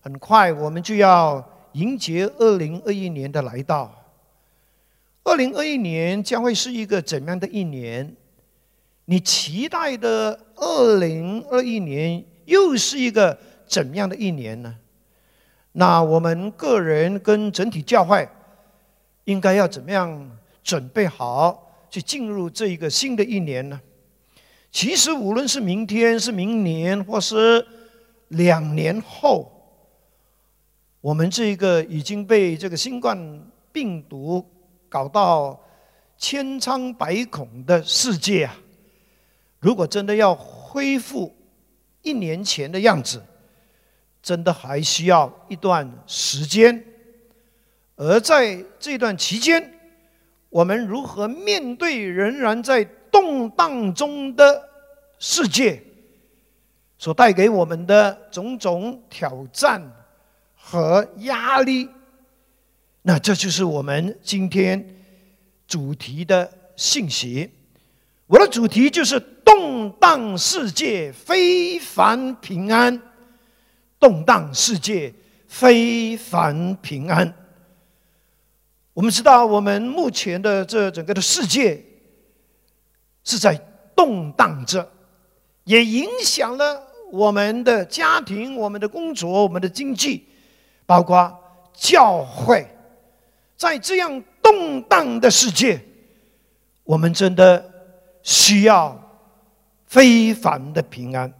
很快我们就要迎接二零二一年的来到。二零二一年将会是一个怎样的一年？你期待的二零二一年又是一个怎样的一年呢？那我们个人跟整体教会应该要怎么样准备好去进入这一个新的一年呢？其实无论是明天、是明年，或是两年后，我们这个已经被这个新冠病毒搞到千疮百孔的世界啊，如果真的要恢复一年前的样子，真的还需要一段时间。而在这段期间，我们如何面对仍然在动荡中的世界所带给我们的种种挑战和压力？那这就是我们今天主题的信息。我的主题就是动荡世界非凡平安。动荡世界非凡平安。我们知道，我们目前的这整个的世界是在动荡着，也影响了我们的家庭、我们的工作、我们的经济，包括教会。在这样动荡的世界，我们真的需要非凡的平安。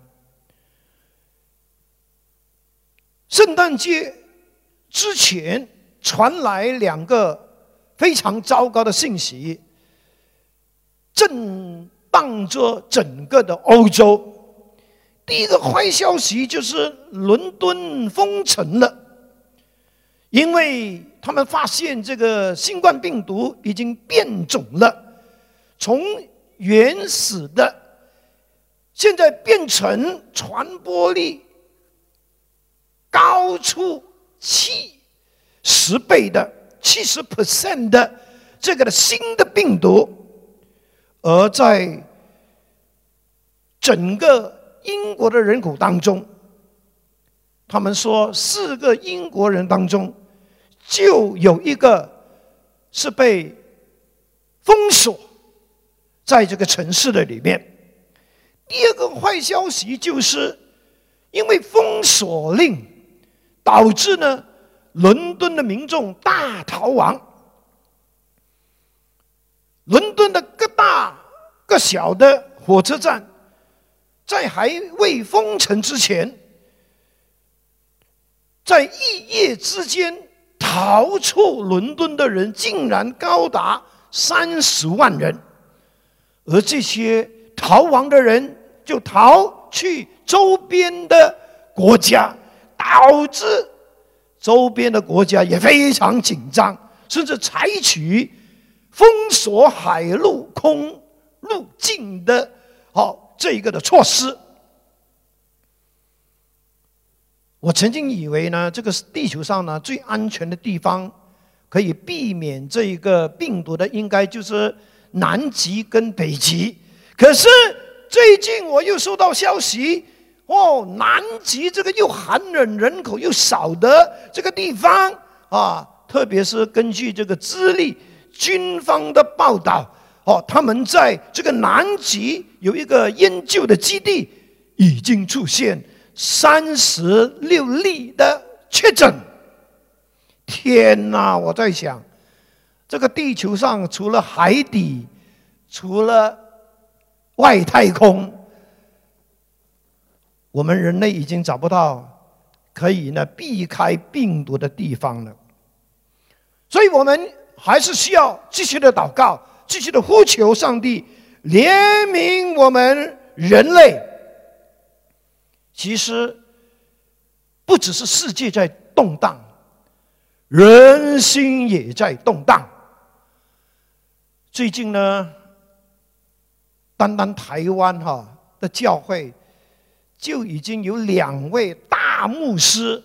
圣诞节之前传来两个非常糟糕的信息，震荡着整个的欧洲。第一个坏消息就是伦敦封城了，因为他们发现这个新冠病毒已经变种了，从原始的现在变成传播力。高出七十倍的七十 percent 的这个的新的病毒，而在整个英国的人口当中，他们说四个英国人当中就有一个是被封锁在这个城市的里面。第二个坏消息就是因为封锁令。导致呢，伦敦的民众大逃亡。伦敦的各大各小的火车站，在还未封城之前，在一夜之间逃出伦敦的人竟然高达三十万人，而这些逃亡的人就逃去周边的国家。导致周边的国家也非常紧张，甚至采取封锁海陆空入境的好这一个的措施。我曾经以为呢，这个地球上呢最安全的地方，可以避免这一个病毒的，应该就是南极跟北极。可是最近我又收到消息。哦，南极这个又寒冷、人口又少的这个地方啊，特别是根据这个资历军方的报道，哦，他们在这个南极有一个研究的基地，已经出现三十六例的确诊。天哪！我在想，这个地球上除了海底，除了外太空。我们人类已经找不到可以呢避开病毒的地方了，所以我们还是需要继续的祷告，继续的呼求上帝怜悯我们人类。其实不只是世界在动荡，人心也在动荡。最近呢，单单台湾哈的教会。就已经有两位大牧师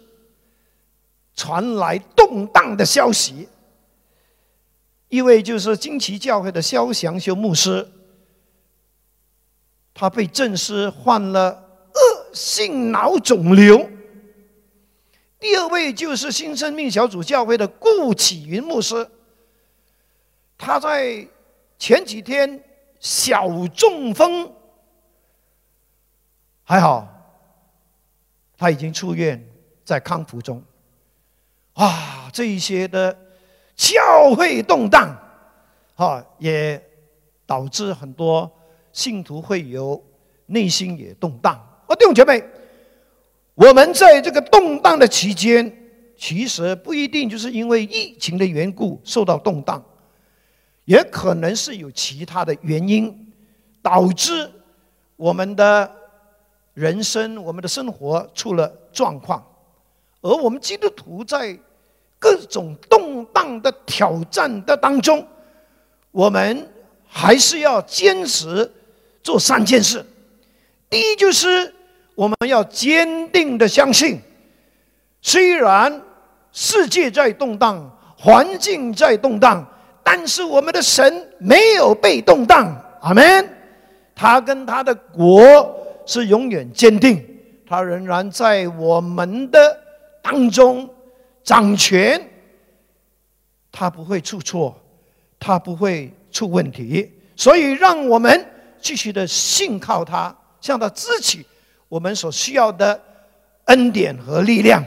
传来动荡的消息，一位就是金旗教会的肖祥修牧师，他被正式换了性脑肿瘤；第二位就是新生命小组教会的顾启云牧师，他在前几天小中风，还好，他已经出院，在康复中。啊，这一些的教会动荡，啊，也导致很多信徒会有内心也动荡。哦，弟兄姐妹。我们在这个动荡的期间，其实不一定就是因为疫情的缘故受到动荡，也可能是有其他的原因导致我们的人生、我们的生活出了状况。而我们基督徒在各种动荡的挑战的当中，我们还是要坚持做三件事。第一就是。我们要坚定的相信，虽然世界在动荡，环境在动荡，但是我们的神没有被动荡。阿门。他跟他的国是永远坚定，他仍然在我们的当中掌权，他不会出错，他不会出问题。所以，让我们继续的信靠他，向他支起。我们所需要的恩典和力量，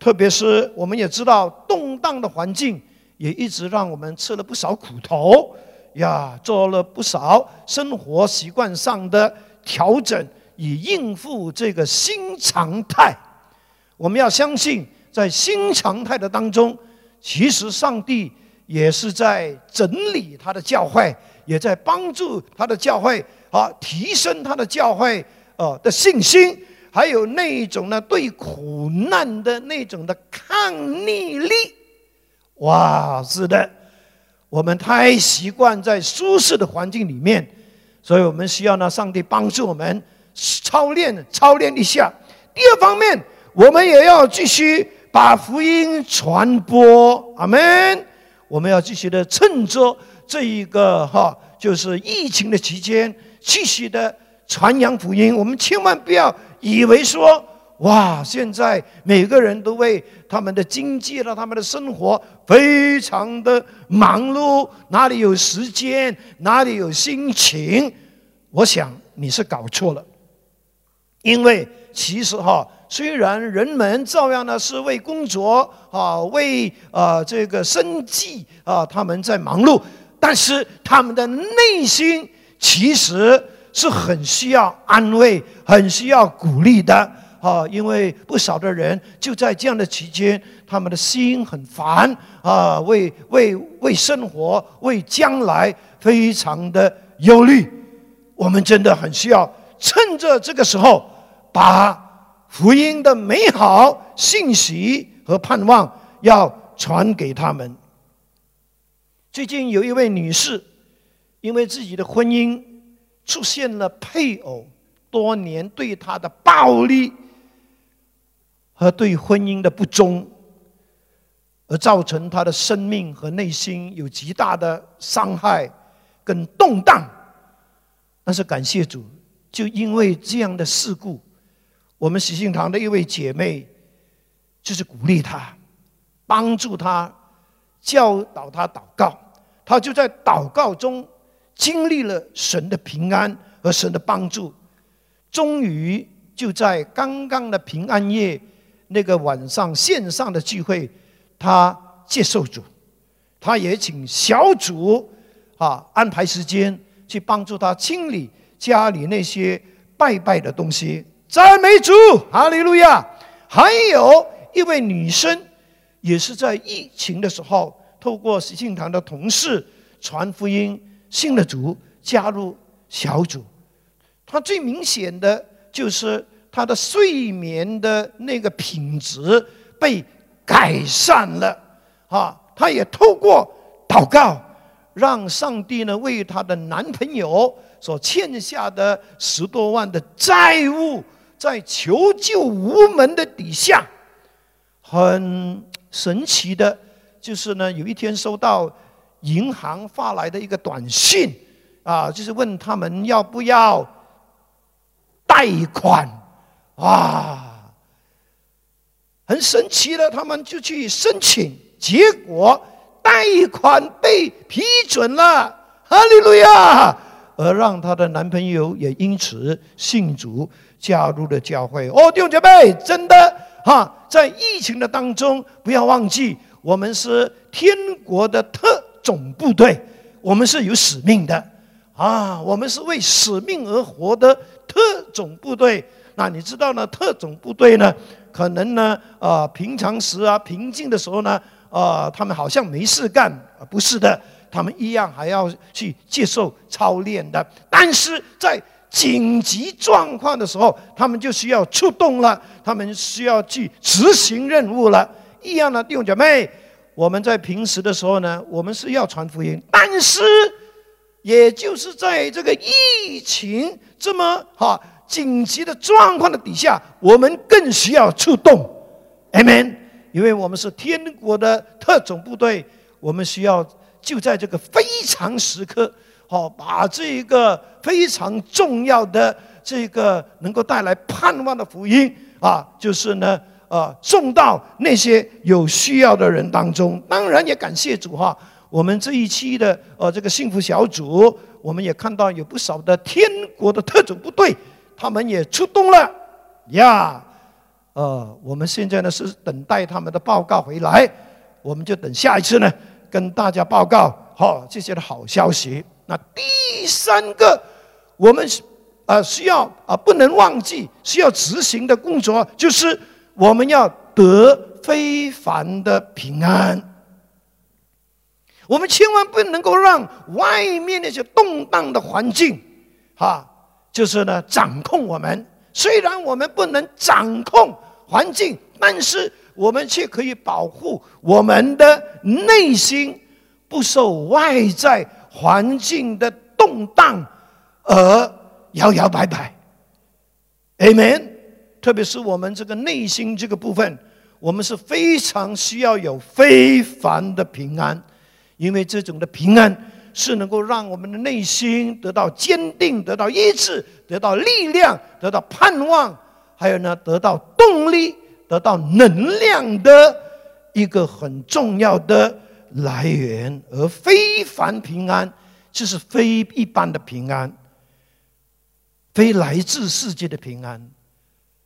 特别是我们也知道动荡的环境，也一直让我们吃了不少苦头呀，做了不少生活习惯上的调整，以应付这个新常态。我们要相信，在新常态的当中，其实上帝也是在整理他的教会，也在帮助他的教会啊，提升他的教会。哦的信心，还有那一种呢对苦难的那种的抗逆力，哇，是的，我们太习惯在舒适的环境里面，所以我们需要呢上帝帮助我们操练操练一下。第二方面，我们也要继续把福音传播，阿门。我们要继续的趁着这一个哈，就是疫情的期间，继续的。传扬福音，我们千万不要以为说哇，现在每个人都为他们的经济了、他们的生活非常的忙碌，哪里有时间，哪里有心情？我想你是搞错了，因为其实哈，虽然人们照样呢是为工作啊、为啊这个生计啊，他们在忙碌，但是他们的内心其实。是很需要安慰、很需要鼓励的啊！因为不少的人就在这样的期间，他们的心很烦啊，为为为生活、为将来非常的忧虑。我们真的很需要趁着这个时候，把福音的美好信息和盼望要传给他们。最近有一位女士，因为自己的婚姻。出现了配偶多年对他的暴力和对婚姻的不忠，而造成他的生命和内心有极大的伤害跟动荡。但是感谢主，就因为这样的事故，我们喜信堂的一位姐妹就是鼓励他，帮助他，教导他祷告，他就在祷告中。经历了神的平安和神的帮助，终于就在刚刚的平安夜那个晚上线上的聚会，他接受主，他也请小组啊安排时间去帮助他清理家里那些拜拜的东西。赞美主，哈利路亚！还有一位女生，也是在疫情的时候，透过喜庆堂的同事传福音。信了主，加入小组，他最明显的就是他的睡眠的那个品质被改善了啊！他也透过祷告，让上帝呢为他的男朋友所欠下的十多万的债务，在求救无门的底下，很神奇的，就是呢有一天收到。银行发来的一个短信，啊，就是问他们要不要贷款，啊，很神奇的，他们就去申请，结果贷款被批准了，哈利路亚！而让她的男朋友也因此信主，加入了教会。哦，弟兄姐妹，真的哈，在疫情的当中，不要忘记，我们是天国的特总部队，我们是有使命的啊，我们是为使命而活的特种部队。那你知道呢？特种部队呢，可能呢，呃，平常时啊，平静的时候呢，呃，他们好像没事干，不是的。他们一样还要去接受操练的，但是在紧急状况的时候，他们就需要出动了，他们需要去执行任务了。一样的弟兄姐妹，我们在平时的时候呢，我们是要传福音，但是也就是在这个疫情这么哈紧急的状况的底下，我们更需要出动，amen，因为我们是天国的特种部队，我们需要。就在这个非常时刻，好，把这一个非常重要的这个能够带来盼望的福音啊，就是呢，呃，送到那些有需要的人当中。当然也感谢主哈，我们这一期的呃这个幸福小组，我们也看到有不少的天国的特种部队，他们也出动了呀。呃，我们现在呢是等待他们的报告回来，我们就等下一次呢。跟大家报告，好这些的好消息。那第三个，我们啊需要啊不能忘记需要执行的工作，就是我们要得非凡的平安。我们千万不能够让外面那些动荡的环境，哈，就是呢掌控我们。虽然我们不能掌控环境，但是。我们却可以保护我们的内心不受外在环境的动荡而摇摇摆摆。Amen。特别是我们这个内心这个部分，我们是非常需要有非凡的平安，因为这种的平安是能够让我们的内心得到坚定、得到医治、得到力量、得到盼望，还有呢，得到动力。得到能量的一个很重要的来源，而非凡平安就是非一般的平安，非来自世界的平安，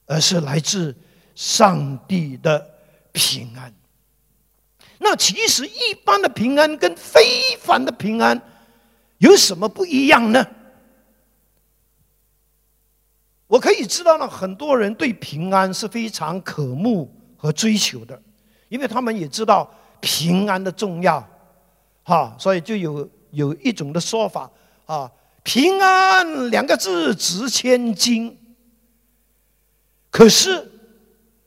而是来自上帝的平安。那其实一般的平安跟非凡的平安有什么不一样呢？我可以知道呢，很多人对平安是非常渴慕和追求的，因为他们也知道平安的重要，哈，所以就有有一种的说法啊，平安两个字值千金。可是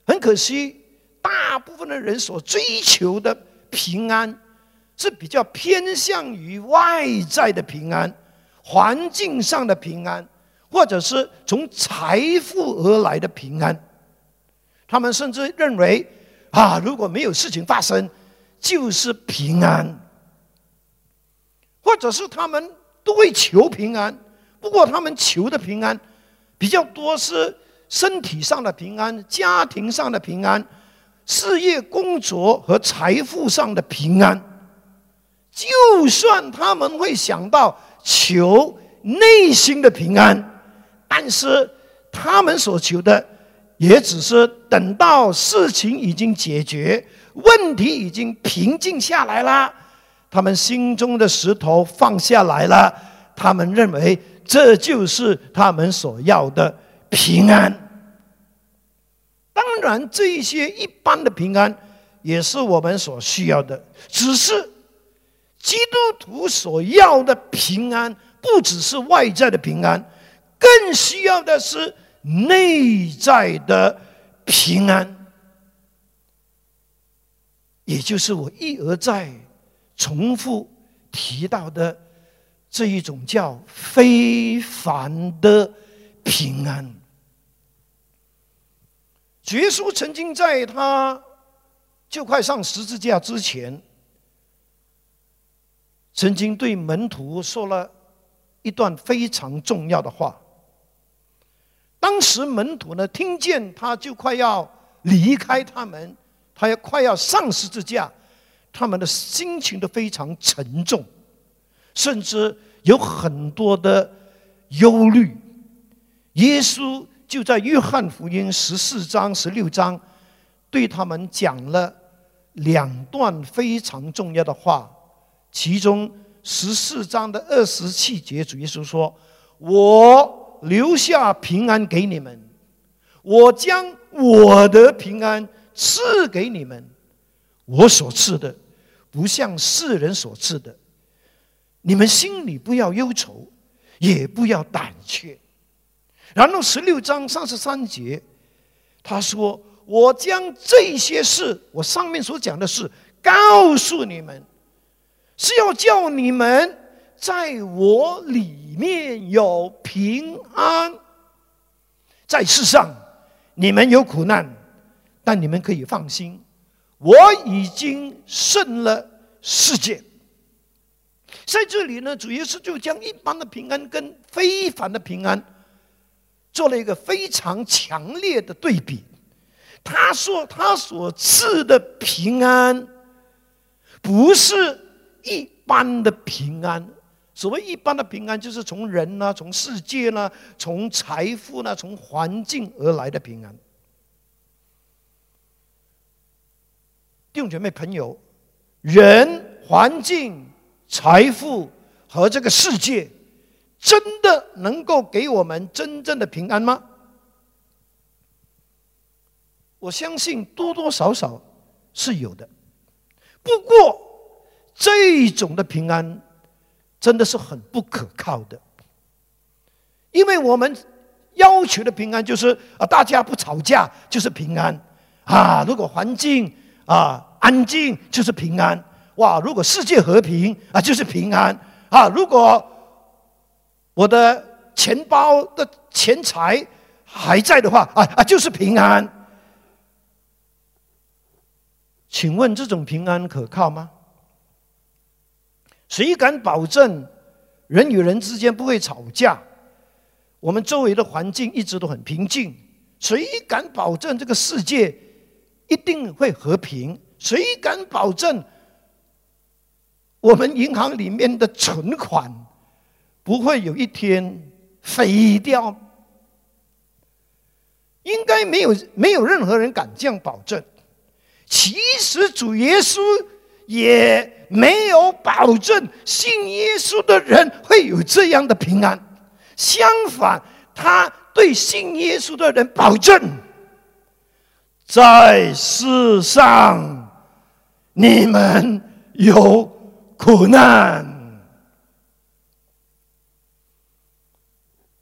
很可惜，大部分的人所追求的平安是比较偏向于外在的平安，环境上的平安。或者是从财富而来的平安，他们甚至认为啊，如果没有事情发生，就是平安。或者是他们都会求平安，不过他们求的平安比较多是身体上的平安、家庭上的平安、事业工作和财富上的平安。就算他们会想到求内心的平安。但是他们所求的，也只是等到事情已经解决，问题已经平静下来啦，他们心中的石头放下来了，他们认为这就是他们所要的平安。当然，这一些一般的平安也是我们所需要的，只是基督徒所要的平安，不只是外在的平安。更需要的是内在的平安，也就是我一而再重复提到的这一种叫非凡的平安。耶稣曾经在他就快上十字架之前，曾经对门徒说了一段非常重要的话。当时门徒呢，听见他就快要离开他们，他要快要上十字架，他们的心情都非常沉重，甚至有很多的忧虑。耶稣就在约翰福音十四章、十六章，对他们讲了两段非常重要的话，其中十四章的二十七节，主耶稣说：“我留下平安给你们，我将我的平安赐给你们，我所赐的不像世人所赐的，你们心里不要忧愁，也不要胆怯。”然后十六章三十三节，他说：“我将这些事，我上面所讲的事，告诉你们，是要叫你们在我里面有平安。在世上，你们有苦难，但你们可以放心，我已经胜了世界。”在这里呢，主要是就将一般的平安跟非凡的平安。做了一个非常强烈的对比。他说：“他所赐的平安，不是一般的平安。所谓一般的平安，就是从人呢、从世界呢、从财富呢、从环境而来的平安。”弟兄姐妹朋友，人、环境、财富和这个世界。真的能够给我们真正的平安吗？我相信多多少少是有的。不过这种的平安真的是很不可靠的，因为我们要求的平安就是啊，大家不吵架就是平安啊。如果环境啊安静就是平安哇。如果世界和平啊就是平安啊。如果我的钱包的钱财还在的话，啊啊，就是平安。请问这种平安可靠吗？谁敢保证人与人之间不会吵架？我们周围的环境一直都很平静。谁敢保证这个世界一定会和平？谁敢保证我们银行里面的存款？不会有一天飞掉，应该没有没有任何人敢这样保证。其实主耶稣也没有保证信耶稣的人会有这样的平安。相反，他对信耶稣的人保证：在世上你们有苦难。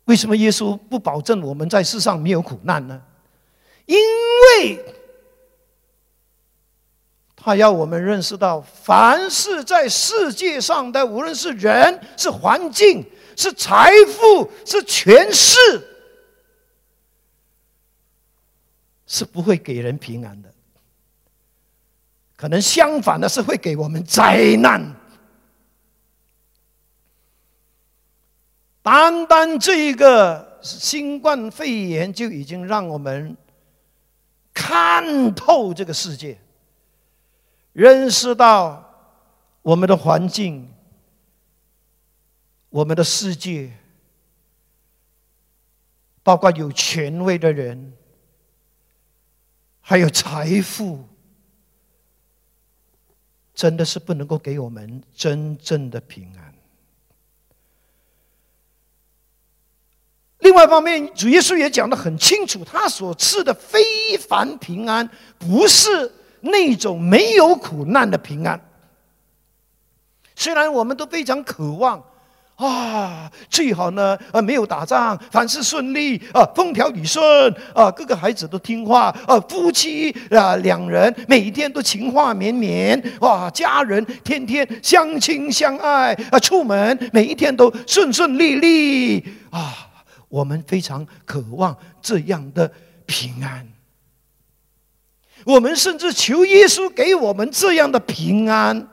为什么耶稣不保证我们在世上没有苦难呢？因为他要我们认识到，凡是在世界上的，无论是人、是环境、是财富、是权势，是不会给人平安的。可能相反的是，会给我们灾难。单单这一个新冠肺炎就已经让我们看透这个世界，认识到我们的环境、我们的世界，包括有权威的人，还有财富，真的是不能够给我们真正的平安。另外一方面，主耶稣也讲得很清楚，他所赐的非凡平安，不是那种没有苦难的平安。虽然我们都非常渴望啊，最好呢，呃，没有打仗，凡事顺利啊，风调雨顺啊，各个孩子都听话啊，夫妻啊两人每一天都情话绵绵哇，家人天天相亲相爱啊，出门每一天都顺顺利利啊。我们非常渴望这样的平安，我们甚至求耶稣给我们这样的平安。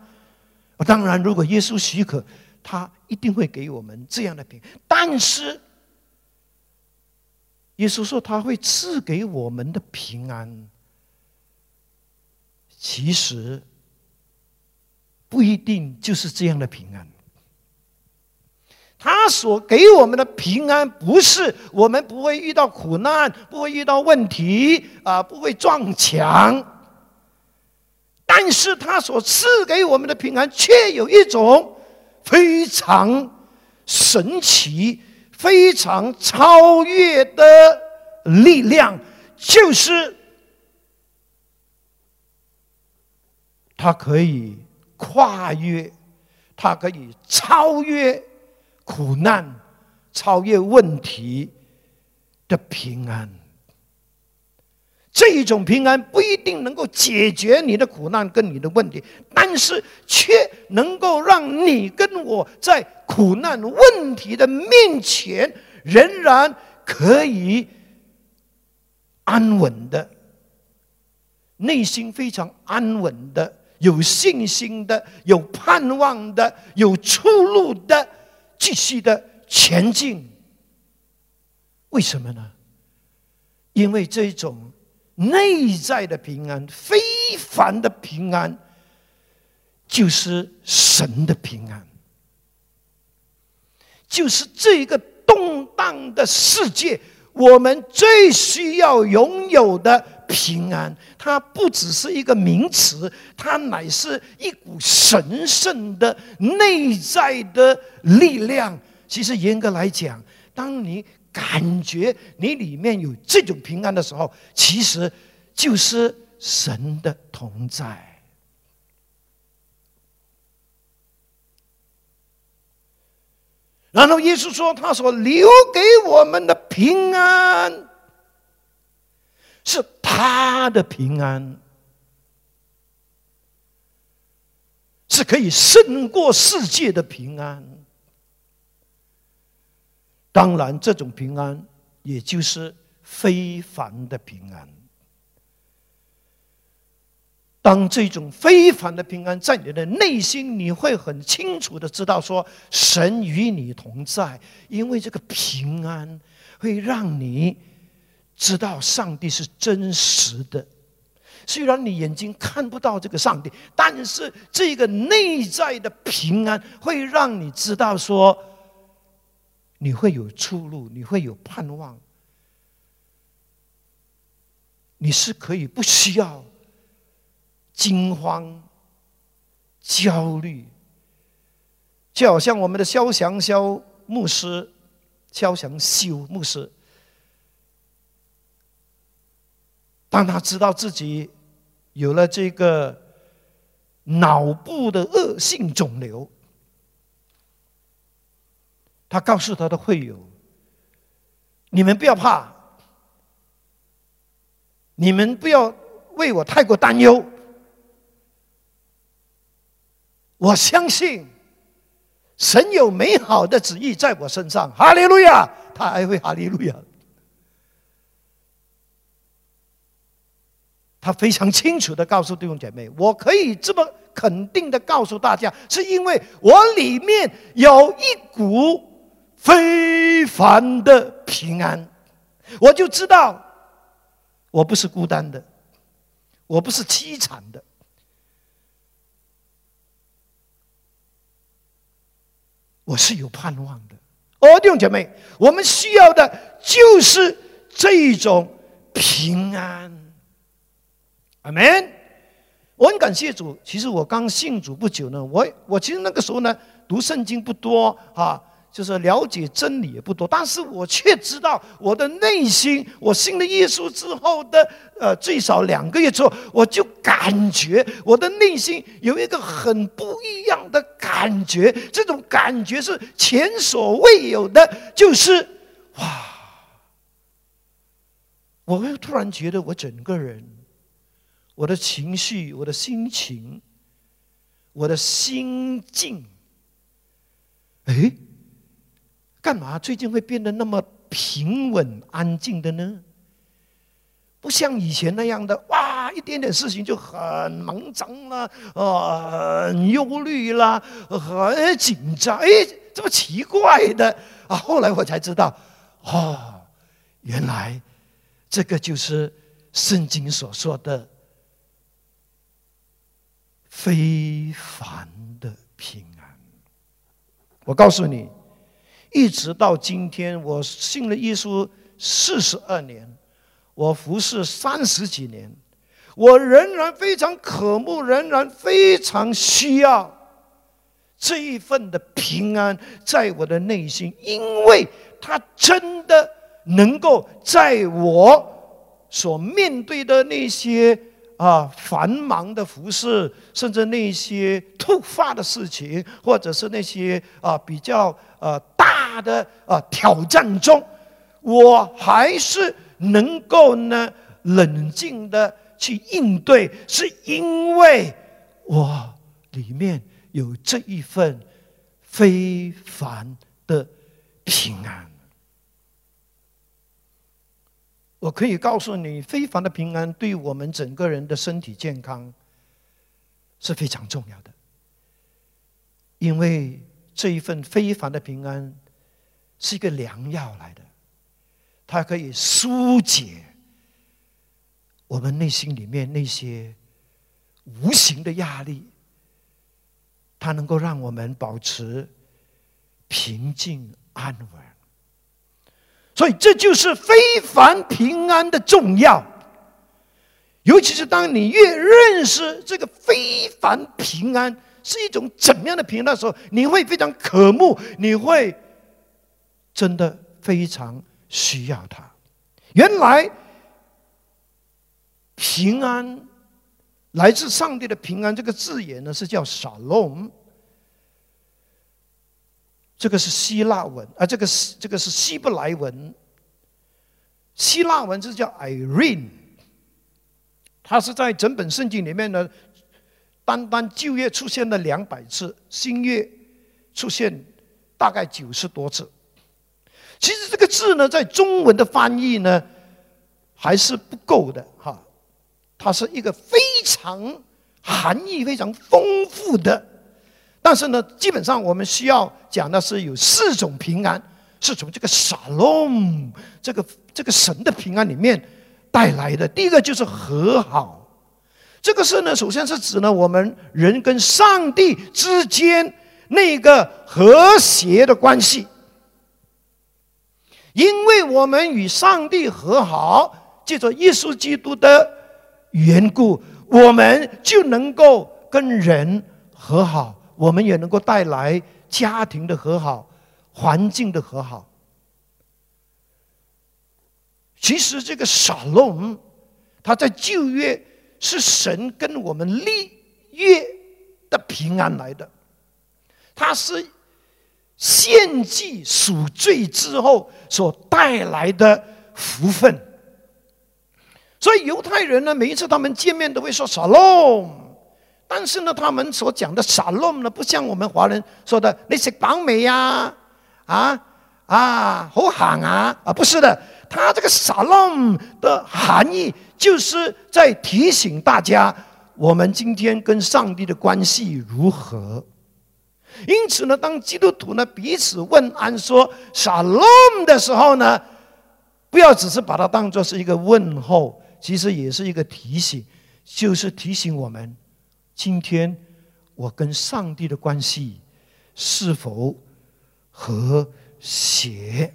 当然，如果耶稣许可，他一定会给我们这样的平安。但是，耶稣说他会赐给我们的平安，其实不一定就是这样的平安。他所给我们的平安，不是我们不会遇到苦难，不会遇到问题啊，不会撞墙。但是他所赐给我们的平安，却有一种非常神奇、非常超越的力量，就是它可以跨越，它可以超越。苦难超越问题的平安，这一种平安不一定能够解决你的苦难跟你的问题，但是却能够让你跟我在苦难问题的面前，仍然可以安稳的，内心非常安稳的，有信心的，有盼望的，有出路的。继续的前进，为什么呢？因为这种内在的平安、非凡的平安，就是神的平安，就是这个动荡的世界，我们最需要拥有的。平安，它不只是一个名词，它乃是一股神圣的内在的力量。其实严格来讲，当你感觉你里面有这种平安的时候，其实就是神的同在。然后耶稣说：“他所留给我们的平安。”是他的平安，是可以胜过世界的平安。当然，这种平安也就是非凡的平安。当这种非凡的平安在你的内心，你会很清楚的知道，说神与你同在，因为这个平安会让你。知道上帝是真实的，虽然你眼睛看不到这个上帝，但是这个内在的平安会让你知道说，你会有出路，你会有盼望，你是可以不需要惊慌、焦虑，就好像我们的肖祥肖牧师、肖祥修牧师。当他知道自己有了这个脑部的恶性肿瘤，他告诉他的会友：“你们不要怕，你们不要为我太过担忧。我相信神有美好的旨意在我身上。哈利路亚！他还会哈利路亚。”他非常清楚的告诉弟兄姐妹：“我可以这么肯定的告诉大家，是因为我里面有一股非凡的平安，我就知道我不是孤单的，我不是凄惨的，我是有盼望的。”哦，弟兄姐妹，我们需要的就是这种平安。阿门！我很感谢主。其实我刚信主不久呢，我我其实那个时候呢，读圣经不多啊，就是了解真理也不多。但是我却知道，我的内心，我信了耶稣之后的呃，最少两个月之后，我就感觉我的内心有一个很不一样的感觉。这种感觉是前所未有的，就是哇！我会突然觉得我整个人。我的情绪，我的心情，我的心境，哎，干嘛最近会变得那么平稳安静的呢？不像以前那样的，哇，一点点事情就很忙张啦，呃，很忧虑啦，很紧张，哎，这么奇怪的啊！后来我才知道，哦，原来这个就是圣经所说的。非凡的平安。我告诉你，一直到今天，我信了耶稣四十二年，我服侍三十几年，我仍然非常渴慕，仍然非常需要这一份的平安在我的内心，因为它真的能够在我所面对的那些。啊，繁忙的服饰，甚至那些突发的事情，或者是那些啊比较呃大的啊挑战中，我还是能够呢冷静的去应对，是因为我里面有这一份非凡的平安。我可以告诉你，非凡的平安对我们整个人的身体健康是非常重要的，因为这一份非凡的平安是一个良药来的，它可以疏解我们内心里面那些无形的压力，它能够让我们保持平静安稳。所以这就是非凡平安的重要，尤其是当你越认识这个非凡平安是一种怎样的平安的时候，你会非常渴慕，你会真的非常需要它。原来平安来自上帝的平安这个字眼呢，是叫沙龙。这个是希腊文，啊，这个是这个是希伯来文。希腊文是叫 Irene，它是在整本圣经里面呢，单单旧约出现了两百次，新约出现大概九十多次。其实这个字呢，在中文的翻译呢，还是不够的哈。它是一个非常含义非常丰富的。但是呢，基本上我们需要讲的是有四种平安，是从这个沙龙这个这个神的平安里面带来的。第一个就是和好，这个是呢，首先是指呢我们人跟上帝之间那个和谐的关系，因为我们与上帝和好，借着耶稣基督的缘故，我们就能够跟人和好。我们也能够带来家庭的和好、环境的和好。其实这个沙龙，他在旧约是神跟我们立约的平安来的，他是献祭赎罪之后所带来的福分。所以犹太人呢，每一次他们见面都会说沙龙。但是呢，他们所讲的沙龙呢，不像我们华人说的“你食饱没呀”啊啊，好喊啊啊，不是的，他这个沙龙的含义就是在提醒大家，我们今天跟上帝的关系如何。因此呢，当基督徒呢彼此问安说沙龙的时候呢，不要只是把它当做是一个问候，其实也是一个提醒，就是提醒我们。今天我跟上帝的关系是否和谐？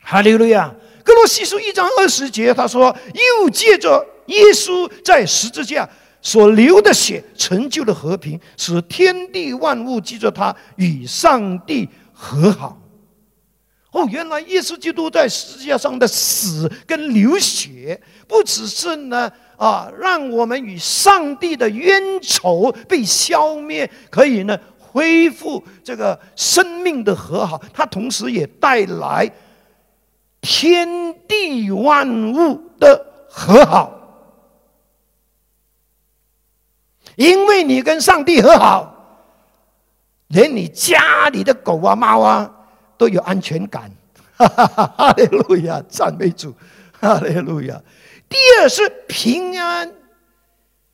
哈利路亚！哥罗西书一章二十节，他说：“又借着耶稣在十字架所流的血，成就了和平，使天地万物记着他与上帝和好。”哦，原来耶稣基督在十字架上的死跟流血，不只是呢。啊，让我们与上帝的冤仇被消灭，可以呢恢复这个生命的和好。它同时也带来天地万物的和好，因为你跟上帝和好，连你家里的狗啊、猫啊都有安全感。哈哈哈！哈利路亚，赞美主，哈利路亚。第二是平安，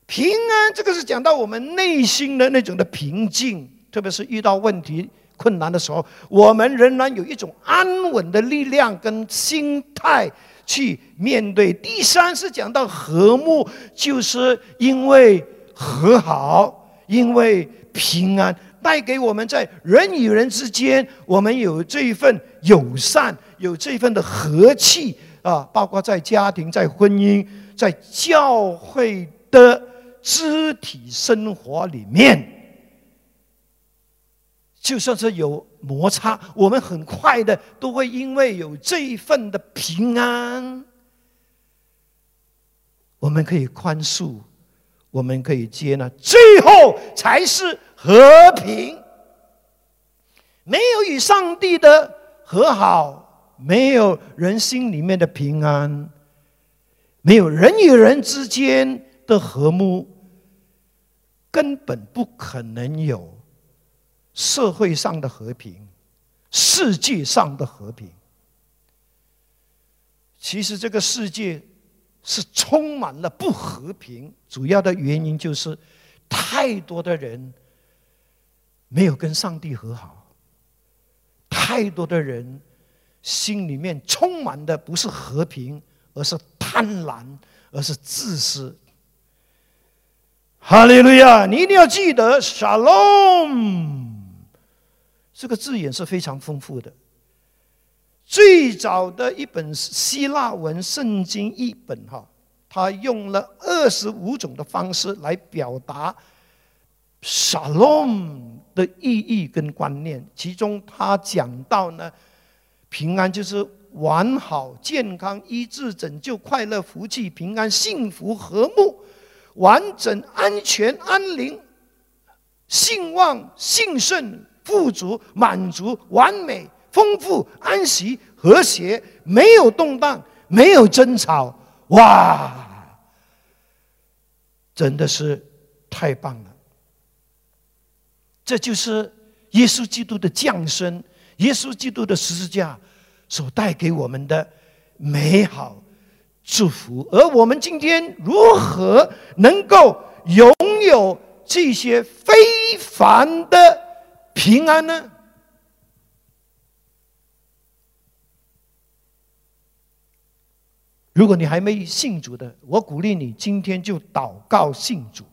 平安这个是讲到我们内心的那种的平静，特别是遇到问题困难的时候，我们仍然有一种安稳的力量跟心态去面对。第三是讲到和睦，就是因为和好，因为平安带给我们在人与人之间，我们有这一份友善，有这一份的和气啊，包括在家庭、在婚姻、在教会的肢体生活里面，就算是有摩擦，我们很快的都会因为有这一份的平安，我们可以宽恕。我们可以接纳，最后才是和平。没有与上帝的和好，没有人心里面的平安，没有人与人之间的和睦，根本不可能有社会上的和平，世界上的和平。其实这个世界。是充满了不和平，主要的原因就是太多的人没有跟上帝和好，太多的人心里面充满的不是和平，而是贪婪，而是自私。哈利路亚！你一定要记得 “shalom” 这个字眼是非常丰富的。最早的一本希腊文圣经译本，哈，他用了二十五种的方式来表达 “shalom” 的意义跟观念。其中，他讲到呢，平安就是完好、健康、医治、拯救、快乐、福气、平安、幸福、和睦、完整、安全、安宁、兴旺、兴盛、富足、满足、完美。丰富、安息、和谐，没有动荡，没有争吵，哇！真的是太棒了。这就是耶稣基督的降生，耶稣基督的十字架所带给我们的美好祝福。而我们今天如何能够拥有这些非凡的平安呢？如果你还没信主的，我鼓励你今天就祷告信主。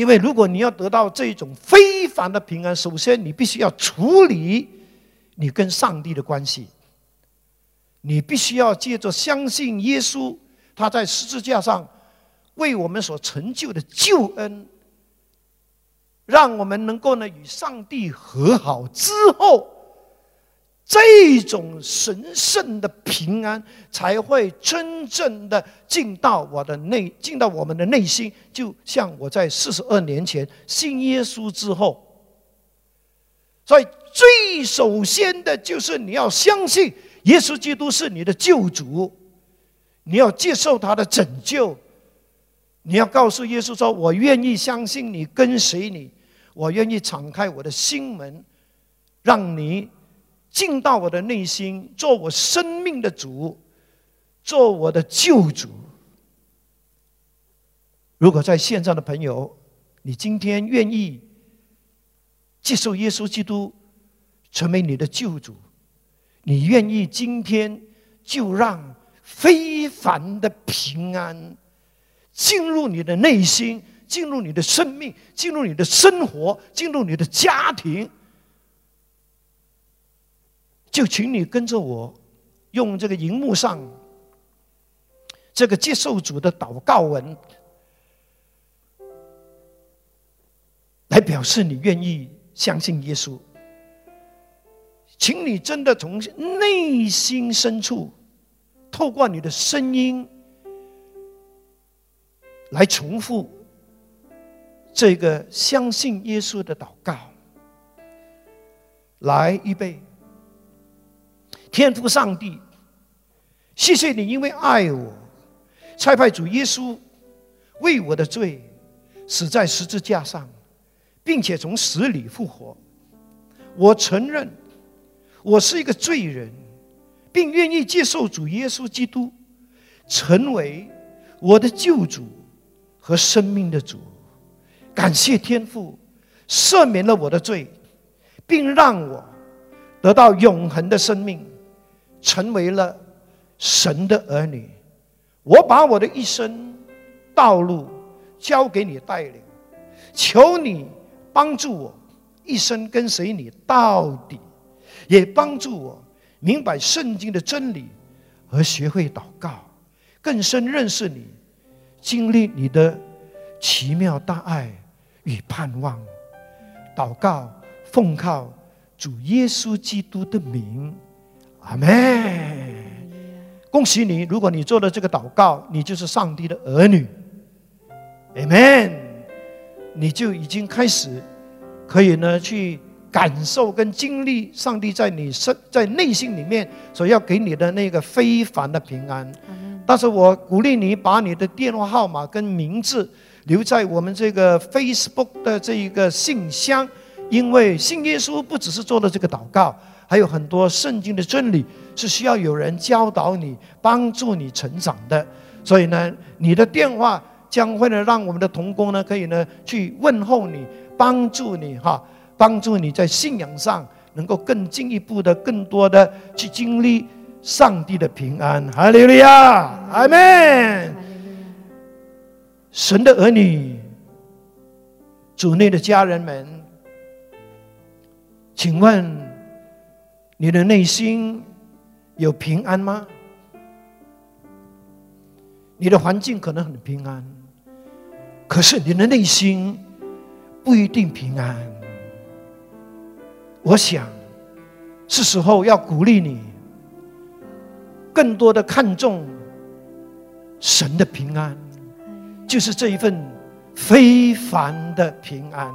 因为如果你要得到这种非凡的平安，首先你必须要处理你跟上帝的关系。你必须要借着相信耶稣，他在十字架上为我们所成就的救恩，让我们能够呢与上帝和好之后。这种神圣的平安才会真正的进到我的内，进到我们的内心。就像我在四十二年前信耶稣之后，所以最首先的就是你要相信耶稣基督是你的救主，你要接受他的拯救，你要告诉耶稣说：“我愿意相信你，跟随你，我愿意敞开我的心门，让你。”进到我的内心，做我生命的主，做我的救主。如果在线上的朋友，你今天愿意接受耶稣基督成为你的救主，你愿意今天就让非凡的平安进入你的内心，进入你的生命，进入你的生活，进入你的家庭。就请你跟着我，用这个荧幕上这个接受主的祷告文，来表示你愿意相信耶稣。请你真的从内心深处，透过你的声音，来重复这个相信耶稣的祷告。来，预备。天父上帝，谢谢你，因为爱我，差派主耶稣为我的罪死在十字架上，并且从死里复活。我承认我是一个罪人，并愿意接受主耶稣基督成为我的救主和生命的主。感谢天父赦免了我的罪，并让我得到永恒的生命。成为了神的儿女，我把我的一生道路交给你带领，求你帮助我一生跟随你到底，也帮助我明白圣经的真理和学会祷告，更深认识你，经历你的奇妙大爱与盼望。祷告，奉靠主耶稣基督的名，阿门。恭喜你！如果你做了这个祷告，你就是上帝的儿女，Amen。你就已经开始可以呢去感受跟经历上帝在你身在内心里面所要给你的那个非凡的平安。但是我鼓励你把你的电话号码跟名字留在我们这个 Facebook 的这一个信箱，因为信耶稣不只是做了这个祷告。还有很多圣经的真理是需要有人教导你、帮助你成长的，所以呢，你的电话将会呢让我们的童工呢可以呢去问候你、帮助你哈，帮助你在信仰上能够更进一步的、更多的去经历上帝的平安。哈利路亚，阿门。神的儿女，主内的家人们，请问。你的内心有平安吗？你的环境可能很平安，可是你的内心不一定平安。我想是时候要鼓励你，更多的看重神的平安，就是这一份非凡的平安。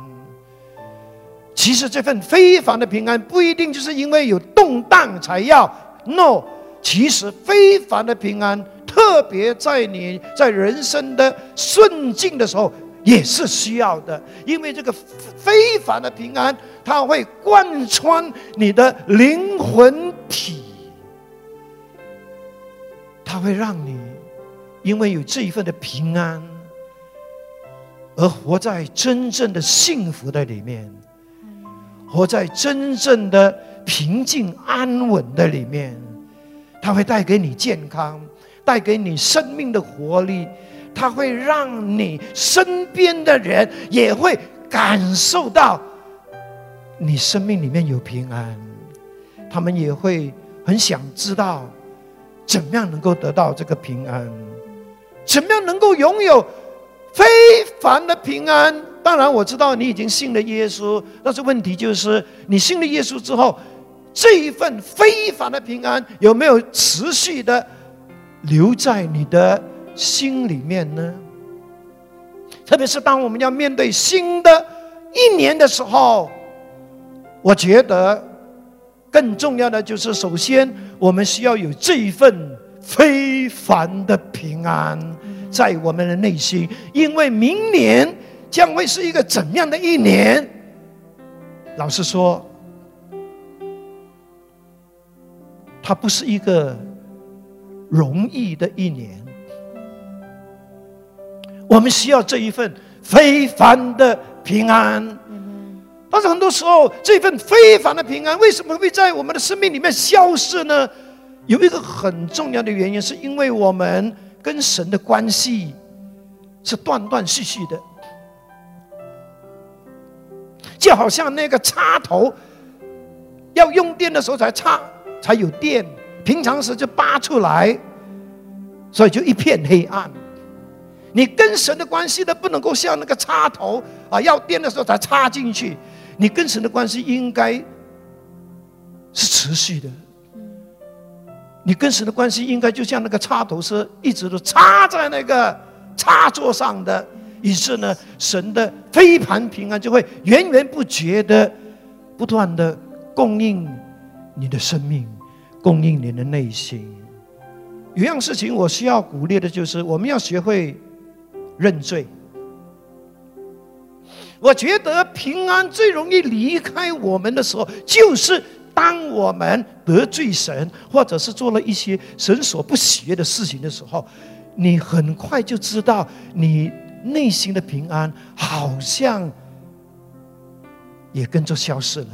其实这份非凡的平安不一定就是因为有动荡才要，no，其实非凡的平安特别在你在人生的顺境的时候也是需要的，因为这个非凡的平安它会贯穿你的灵魂体，它会让你因为有这一份的平安而活在真正的幸福的里面。活在真正的平静安稳的里面，它会带给你健康，带给你生命的活力，它会让你身边的人也会感受到你生命里面有平安，他们也会很想知道怎么样能够得到这个平安，怎么样能够拥有非凡的平安。当然，我知道你已经信了耶稣，但是问题就是，你信了耶稣之后，这一份非凡的平安有没有持续的留在你的心里面呢？特别是当我们要面对新的一年的时候，我觉得更重要的就是，首先我们需要有这一份非凡的平安在我们的内心，因为明年。将会是一个怎样的一年？老实说，它不是一个容易的一年。我们需要这一份非凡的平安。但是很多时候，这份非凡的平安为什么会在我们的生命里面消失呢？有一个很重要的原因，是因为我们跟神的关系是断断续续的。就好像那个插头要用电的时候才插才有电，平常时就拔出来，所以就一片黑暗。你跟神的关系呢，不能够像那个插头啊，要电的时候才插进去。你跟神的关系应该是持续的。你跟神的关系应该就像那个插头是一直都插在那个插座上的。于是呢，神的飞盘平安就会源源不绝的、不断的供应你的生命，供应你的内心。有样事情我需要鼓励的就是，我们要学会认罪。我觉得平安最容易离开我们的时候，就是当我们得罪神，或者是做了一些神所不喜悦的事情的时候，你很快就知道你。内心的平安好像也跟着消失了。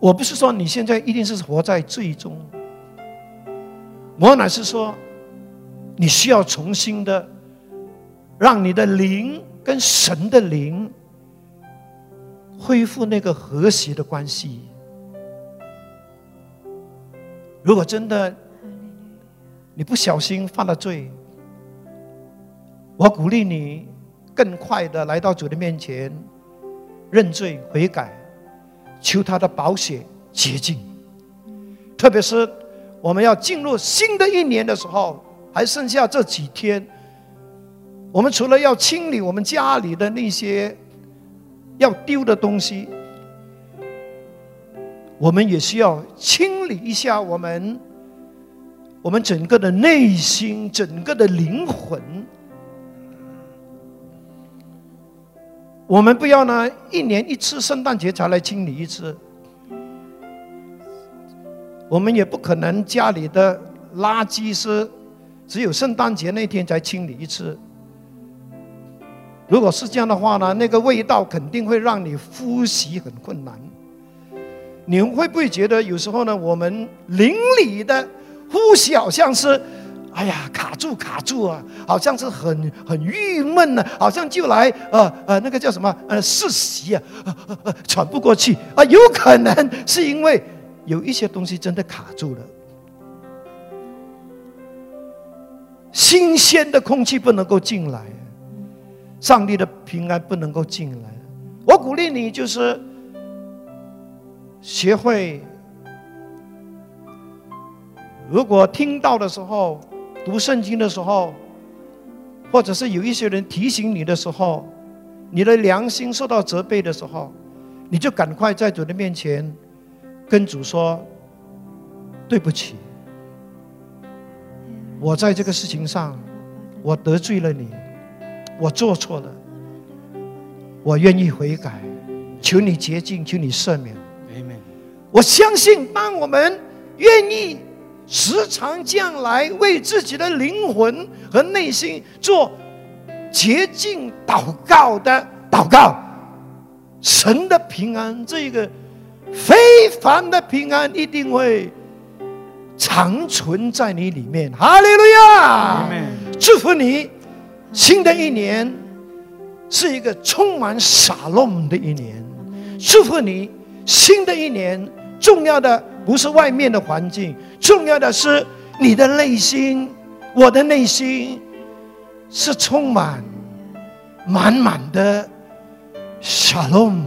我不是说你现在一定是活在最终，我乃是说，你需要重新的，让你的灵跟神的灵恢复那个和谐的关系。如果真的你不小心犯了罪，我鼓励你更快的来到主的面前认罪悔改，求他的保险洁净。特别是我们要进入新的一年的时候，还剩下这几天，我们除了要清理我们家里的那些要丢的东西，我们也需要清理一下我们我们整个的内心，整个的灵魂。我们不要呢，一年一次圣诞节才来清理一次。我们也不可能家里的垃圾是只有圣诞节那天才清理一次。如果是这样的话呢，那个味道肯定会让你呼吸很困难。你会不会觉得有时候呢，我们邻里的呼吸好像是？哎呀，卡住卡住啊，好像是很很郁闷呢，好像就来呃呃那个叫什么呃窒息啊，喘不过气啊，有可能是因为有一些东西真的卡住了，新鲜的空气不能够进来，上帝的平安不能够进来。我鼓励你就是学会，如果听到的时候。读圣经的时候，或者是有一些人提醒你的时候，你的良心受到责备的时候，你就赶快在主的面前跟主说：“对不起，我在这个事情上我得罪了你，我做错了，我愿意悔改，求你洁净，求你赦免。”我相信，当我们愿意。时常将来为自己的灵魂和内心做洁净祷告的祷告，神的平安，这个非凡的平安一定会长存在你里面。哈利路亚！祝福你，新的一年是一个充满洒落的一年。祝福你，新的一年重要的。不是外面的环境，重要的是你的内心。我的内心是充满满满的 shalom，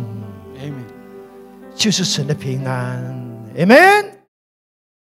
就是神的平安，amen。